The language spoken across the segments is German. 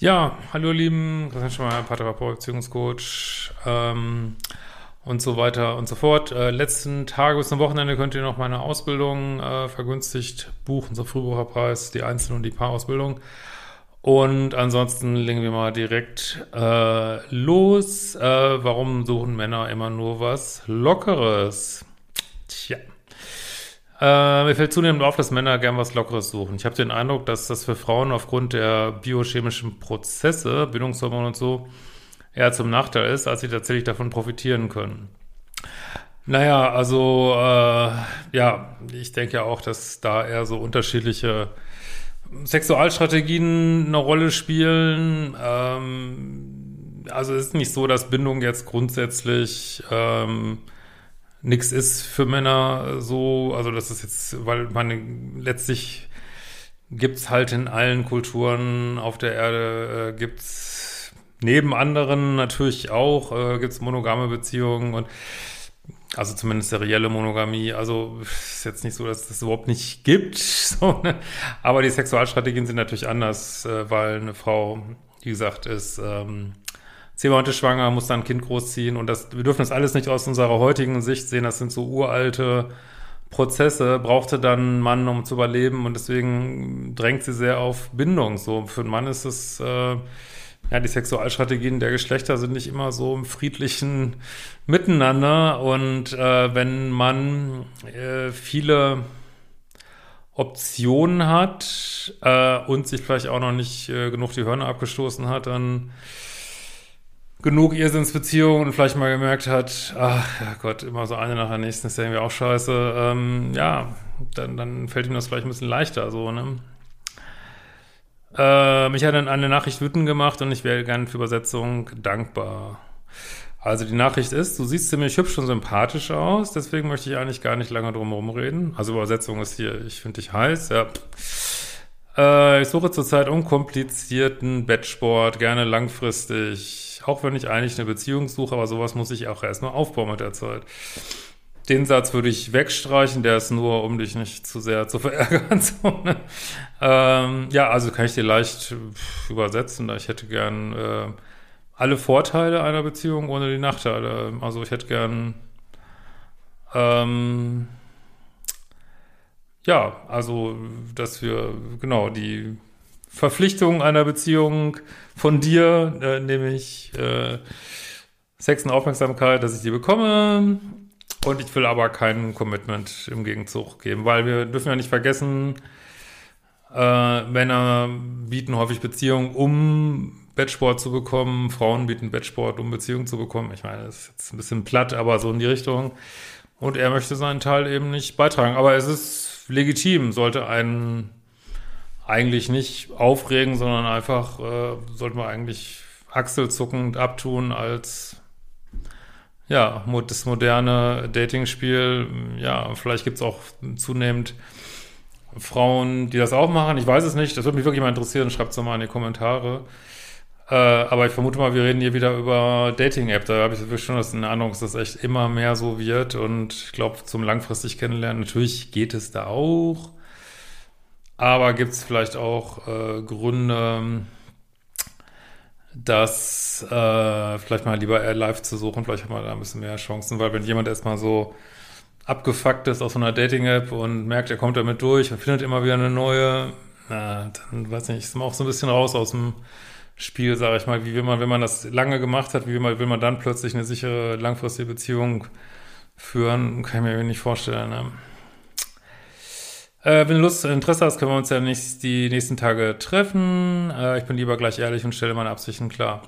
Ja, hallo lieben, Christian Schmeier, Paartherapeut, Beziehungscoach ähm, und so weiter und so fort. Äh, letzten Tage bis zum Wochenende könnt ihr noch meine Ausbildung äh, vergünstigt buchen, so Frühbucherpreis, die Einzel- und die Paarausbildung. Und ansonsten legen wir mal direkt äh, los. Äh, warum suchen Männer immer nur was Lockeres? Tja. Äh, mir fällt zunehmend auf, dass Männer gern was Lockeres suchen. Ich habe den Eindruck, dass das für Frauen aufgrund der biochemischen Prozesse, Bindungshormone und so, eher zum Nachteil ist, als sie tatsächlich davon profitieren können. Naja, also äh, ja, ich denke ja auch, dass da eher so unterschiedliche Sexualstrategien eine Rolle spielen. Ähm, also es ist nicht so, dass Bindung jetzt grundsätzlich ähm, nichts ist für Männer so. Also das ist jetzt, weil man letztlich gibt's halt in allen Kulturen auf der Erde, äh, gibt's neben anderen natürlich auch, äh, gibt's monogame Beziehungen und also zumindest serielle Monogamie. Also ist jetzt nicht so, dass es das überhaupt nicht gibt. So, ne? Aber die Sexualstrategien sind natürlich anders, äh, weil eine Frau, wie gesagt, ist ähm, zehn Monate schwanger, muss dann ein Kind großziehen. Und das, wir dürfen das alles nicht aus unserer heutigen Sicht sehen. Das sind so uralte Prozesse. Brauchte dann einen Mann, um zu überleben. Und deswegen drängt sie sehr auf Bindung. So für einen Mann ist es äh, ja, die Sexualstrategien der Geschlechter sind nicht immer so im friedlichen Miteinander. Und äh, wenn man äh, viele Optionen hat äh, und sich vielleicht auch noch nicht äh, genug die Hörner abgestoßen hat, dann genug Irrsinnsbeziehungen und vielleicht mal gemerkt hat, ach Gott, immer so eine nach der nächsten ist ja irgendwie auch scheiße, ähm, ja, dann, dann fällt ihm das vielleicht ein bisschen leichter so, ne? Äh, mich hat dann eine Nachricht wütend gemacht und ich wäre gerne für Übersetzung dankbar. Also die Nachricht ist, du siehst ziemlich hübsch und sympathisch aus, deswegen möchte ich eigentlich gar nicht lange drum herum reden. Also Übersetzung ist hier, ich finde dich heiß, ja. Äh, ich suche zurzeit unkomplizierten Bettsport, gerne langfristig, auch wenn ich eigentlich eine Beziehung suche, aber sowas muss ich auch erstmal aufbauen mit der Zeit. Den Satz würde ich wegstreichen, der ist nur, um dich nicht zu sehr zu verärgern. So, ne? ähm, ja, also kann ich dir leicht übersetzen. Ich hätte gern äh, alle Vorteile einer Beziehung ohne die Nachteile. Also ich hätte gern ähm, ja, also dass wir genau die Verpflichtung einer Beziehung von dir, äh, nämlich äh, Sex und Aufmerksamkeit, dass ich die bekomme und ich will aber kein Commitment im Gegenzug geben, weil wir dürfen ja nicht vergessen, äh, Männer bieten häufig Beziehungen, um Bettsport zu bekommen. Frauen bieten Bettsport, um Beziehungen zu bekommen. Ich meine, das ist jetzt ein bisschen platt, aber so in die Richtung. Und er möchte seinen Teil eben nicht beitragen. Aber es ist legitim, sollte einen eigentlich nicht aufregen, sondern einfach, äh, sollte man eigentlich achselzuckend abtun als ja, das moderne Dating-Spiel, ja, vielleicht gibt's auch zunehmend Frauen, die das auch machen. Ich weiß es nicht. Das würde mich wirklich mal interessieren. Schreibt es doch mal in die Kommentare. Äh, aber ich vermute mal, wir reden hier wieder über Dating-App. Da habe ich wirklich schon das in Ahnung, dass das echt immer mehr so wird. Und ich glaube, zum langfristig kennenlernen, natürlich geht es da auch. Aber gibt's vielleicht auch äh, Gründe, dass äh, vielleicht mal lieber eher live zu suchen, vielleicht hat man da ein bisschen mehr Chancen, weil wenn jemand erstmal so abgefuckt ist aus so einer Dating-App und merkt, er kommt damit durch und findet immer wieder eine neue, na, dann weiß nicht, ist man auch so ein bisschen raus aus dem Spiel, sage ich mal. Wie will man, wenn man das lange gemacht hat, wie will man, will man dann plötzlich eine sichere, langfristige Beziehung führen? Kann ich mir nicht vorstellen. Ne? Äh, wenn du Lust, Interesse hast, können wir uns ja nicht die nächsten Tage treffen. Äh, ich bin lieber gleich ehrlich und stelle meine Absichten klar.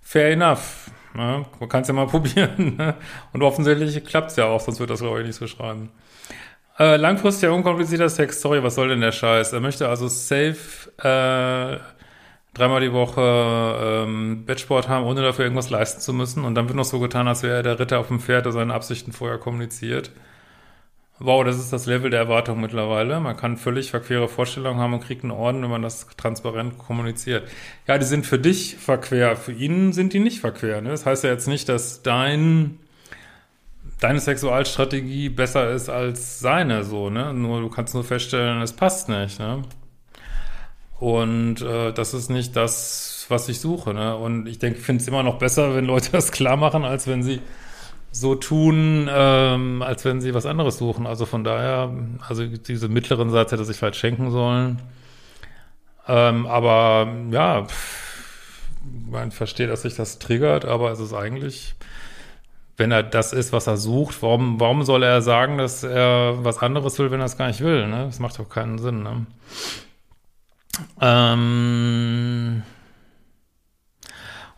Fair enough. Ne? Man kann es ja mal probieren. Ne? Und offensichtlich klappt es ja auch, sonst wird das, glaube ich, nicht so schreiben. Äh, langfristiger, unkomplizierter Sex, sorry, was soll denn der Scheiß? Er möchte also safe äh, dreimal die Woche ähm, Bettsport haben, ohne dafür irgendwas leisten zu müssen. Und dann wird noch so getan, als wäre er der Ritter auf dem Pferd, der seine Absichten vorher kommuniziert. Wow, das ist das Level der Erwartung mittlerweile. Man kann völlig verquere Vorstellungen haben und kriegt einen Orden, wenn man das transparent kommuniziert. Ja, die sind für dich verquer, für ihn sind die nicht verquer. Ne? Das heißt ja jetzt nicht, dass dein deine Sexualstrategie besser ist als seine, so, ne? Nur du kannst nur feststellen, es passt nicht, ne? Und äh, das ist nicht das, was ich suche, ne? Und ich denke, ich finde es immer noch besser, wenn Leute das klar machen, als wenn sie so tun, ähm, als wenn sie was anderes suchen. Also von daher, also diese mittleren Satz hätte sich vielleicht schenken sollen. Ähm, aber ja, man versteht, dass sich das triggert, aber es ist eigentlich wenn er das ist, was er sucht, warum, warum soll er sagen, dass er was anderes will, wenn er es gar nicht will? Ne? Das macht doch keinen Sinn. Ne? Ähm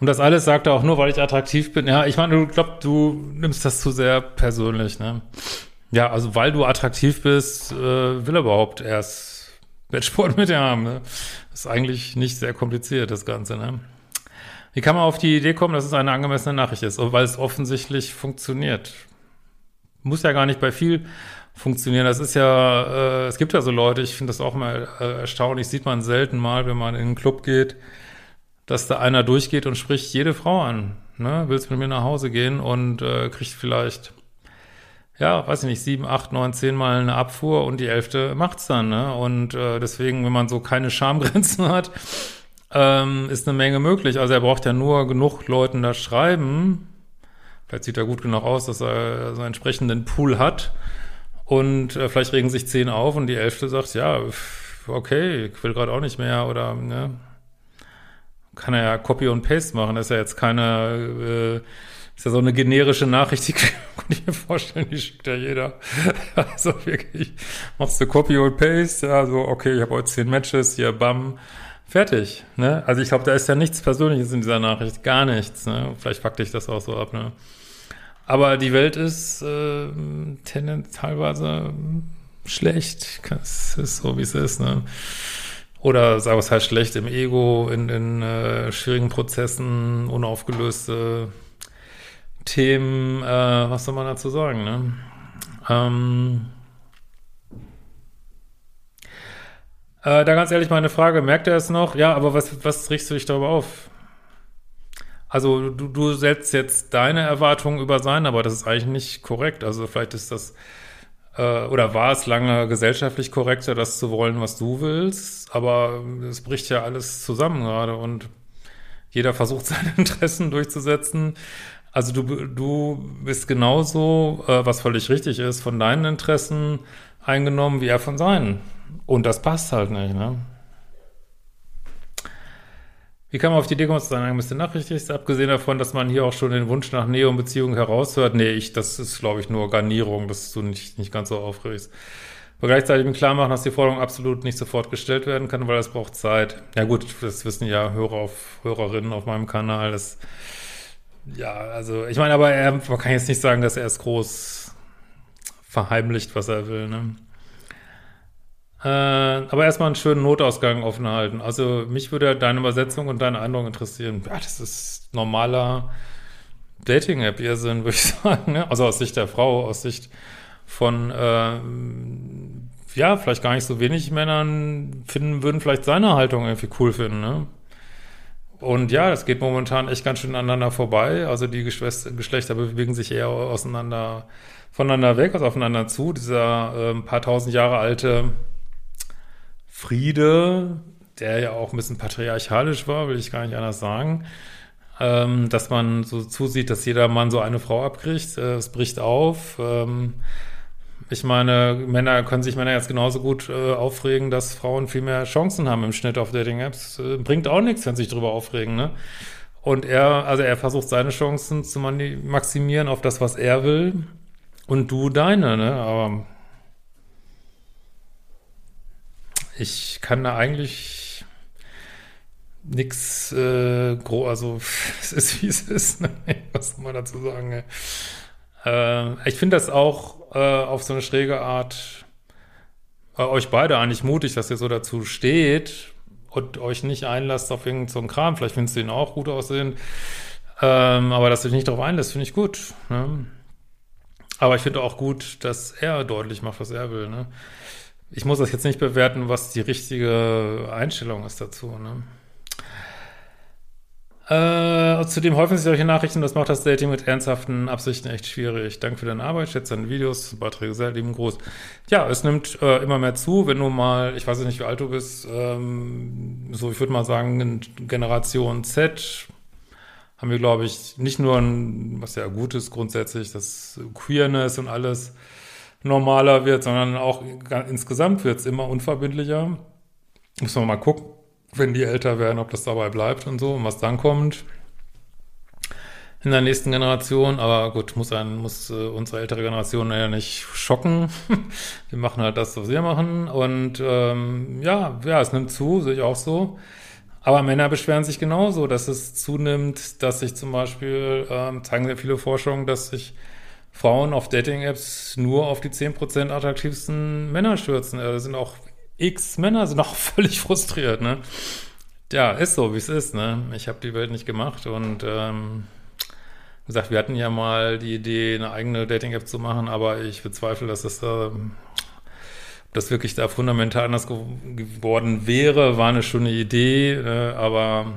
und das alles sagt er auch nur, weil ich attraktiv bin. Ja, ich meine, du glaubst, du nimmst das zu sehr persönlich. Ne? Ja, also weil du attraktiv bist, äh, will er überhaupt erst Wettsport mit dir haben. Ne? Ist eigentlich nicht sehr kompliziert, das Ganze. Ne? Wie kann man auf die Idee kommen, dass es eine angemessene Nachricht ist? Weil es offensichtlich funktioniert. Muss ja gar nicht bei viel funktionieren. Das ist ja, äh, es gibt ja so Leute, ich finde das auch mal äh, erstaunlich, sieht man selten mal, wenn man in einen Club geht, dass da einer durchgeht und spricht jede Frau an. Ne? Willst mit mir nach Hause gehen und äh, kriegt vielleicht, ja, weiß ich nicht, sieben, acht, neun, zehn Mal eine Abfuhr und die elfte macht's dann. Ne? Und äh, deswegen, wenn man so keine Schamgrenzen hat, ähm, ist eine Menge möglich. Also er braucht ja nur genug Leuten da schreiben. Vielleicht sieht er gut genug aus, dass er so einen entsprechenden Pool hat. Und äh, vielleicht regen sich zehn auf und die elfte sagt, ja, okay, ich will gerade auch nicht mehr oder ne, kann er ja Copy und Paste machen. Das ist ja jetzt keine, äh, ist ja so eine generische Nachricht, die kann ich mir vorstellen, die schickt ja jeder. also wirklich, machst du Copy und Paste, ja, so, okay, ich habe heute zehn Matches, hier, bam, Fertig, ne? Also ich glaube, da ist ja nichts Persönliches in dieser Nachricht, gar nichts, ne? Vielleicht fuck dich das auch so ab, ne? Aber die Welt ist äh, tendenziell teilweise schlecht. Es ist so, wie es ist, ne? Oder sag was heißt schlecht im Ego, in, in äh, schwierigen Prozessen, unaufgelöste Themen, äh, was soll man dazu sagen, ne? Ähm, Äh, da ganz ehrlich meine Frage, merkt er es noch? Ja, aber was, was riechst du dich darüber auf? Also du, du setzt jetzt deine Erwartungen über sein, aber das ist eigentlich nicht korrekt. Also vielleicht ist das oder war es lange gesellschaftlich korrekter, das zu wollen, was du willst, aber es bricht ja alles zusammen gerade und jeder versucht seine Interessen durchzusetzen. Also du, du bist genauso, äh, was völlig richtig ist, von deinen Interessen eingenommen, wie er von seinen. Und das passt halt nicht, ne? Wie kann man auf die Idee kommen, dass das eine bisschen Nachricht ist, abgesehen davon, dass man hier auch schon den Wunsch nach Nähe und Beziehung heraushört? Nee, ich, das ist, glaube ich, nur Garnierung, dass du nicht, nicht ganz so aufregst. Aber gleichzeitig mir klar machen, dass die Forderung absolut nicht sofort gestellt werden kann, weil es braucht Zeit. Ja gut, das wissen ja Hörer auf, Hörerinnen auf meinem Kanal. Das, ja, also ich meine, aber er, man kann jetzt nicht sagen, dass er es groß verheimlicht, was er will, ne? Äh, aber erstmal einen schönen Notausgang offen halten. Also mich würde deine Übersetzung und deine Eindruck interessieren. Ja, das ist normaler Dating-App-Irrsinn, würde ich sagen. Ne? Also aus Sicht der Frau, aus Sicht von, äh, ja, vielleicht gar nicht so wenig Männern finden, würden vielleicht seine Haltung irgendwie cool finden. Ne? Und ja, das geht momentan echt ganz schön aneinander vorbei. Also die Geschlechter bewegen sich eher auseinander, voneinander weg, also aufeinander zu. Dieser äh, paar tausend Jahre alte Friede, der ja auch ein bisschen patriarchalisch war, will ich gar nicht anders sagen, ähm, dass man so zusieht, dass jeder Mann so eine Frau abkriegt. Äh, es bricht auf. Ähm, ich meine, Männer können sich Männer jetzt genauso gut äh, aufregen, dass Frauen viel mehr Chancen haben im Schnitt auf Dating-Apps. Äh, bringt auch nichts, wenn sie sich drüber aufregen, ne? Und er, also er versucht seine Chancen zu maximieren auf das, was er will. Und du deine, ne? Aber ich kann da eigentlich nichts äh, groß, also es ist wie es ist, ne? was soll man dazu sagen? Äh, ich finde das auch äh, auf so eine schräge Art äh, euch beide eigentlich mutig, dass ihr so dazu steht und euch nicht einlasst auf irgendeinen so Kram. Vielleicht findest du ihn auch gut aussehen. Ähm, aber dass du dich nicht darauf einlässt, finde ich gut. Ne? Aber ich finde auch gut, dass er deutlich macht, was er will. Ne? Ich muss das jetzt nicht bewerten, was die richtige Einstellung ist dazu. Ne? Äh, zudem häufen sich solche Nachrichten, das macht das Dating mit ernsthaften Absichten echt schwierig. Danke für deine Arbeit, schätze deine Videos, Beiträge sehr lieben Gruß. Ja, es nimmt äh, immer mehr zu, wenn du mal, ich weiß nicht, wie alt du bist, ähm, so ich würde mal sagen, Generation Z, haben wir, glaube ich, nicht nur ein, was ja gut ist grundsätzlich, dass Queerness und alles normaler wird, sondern auch insgesamt wird es immer unverbindlicher. Muss man mal gucken, wenn die älter werden, ob das dabei bleibt und so und was dann kommt in der nächsten Generation. Aber gut, muss, ein, muss äh, unsere ältere Generation ja nicht schocken. wir machen halt das, was wir machen. Und ähm, ja, ja, es nimmt zu, sehe ich auch so. Aber Männer beschweren sich genauso, dass es zunimmt, dass sich zum Beispiel, ähm, zeigen sehr viele Forschungen, dass sich Frauen auf Dating-Apps nur auf die 10% attraktivsten Männer stürzen. Da sind auch x Männer sind auch völlig frustriert, ne? Ja, ist so, wie es ist, ne? Ich habe die Welt nicht gemacht und ähm, gesagt, wir hatten ja mal die Idee, eine eigene Dating-App zu machen, aber ich bezweifle, dass das da das wirklich da fundamental anders geworden wäre, war eine schöne Idee, äh, aber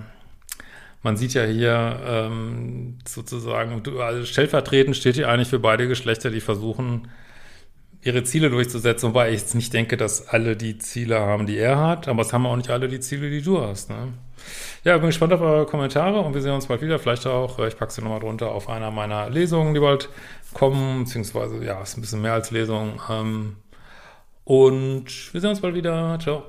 man sieht ja hier ähm, sozusagen, also stellvertretend steht hier eigentlich für beide Geschlechter, die versuchen, ihre Ziele durchzusetzen, wobei ich jetzt nicht denke, dass alle die Ziele haben, die er hat, aber es haben auch nicht alle die Ziele, die du hast. Ne? Ja, bin gespannt auf eure Kommentare und wir sehen uns bald wieder. Vielleicht auch, ich packe sie nochmal drunter auf einer meiner Lesungen, die bald kommen, beziehungsweise, ja, ist ein bisschen mehr als Lesung. Ähm, und wir sehen uns bald wieder. Ciao.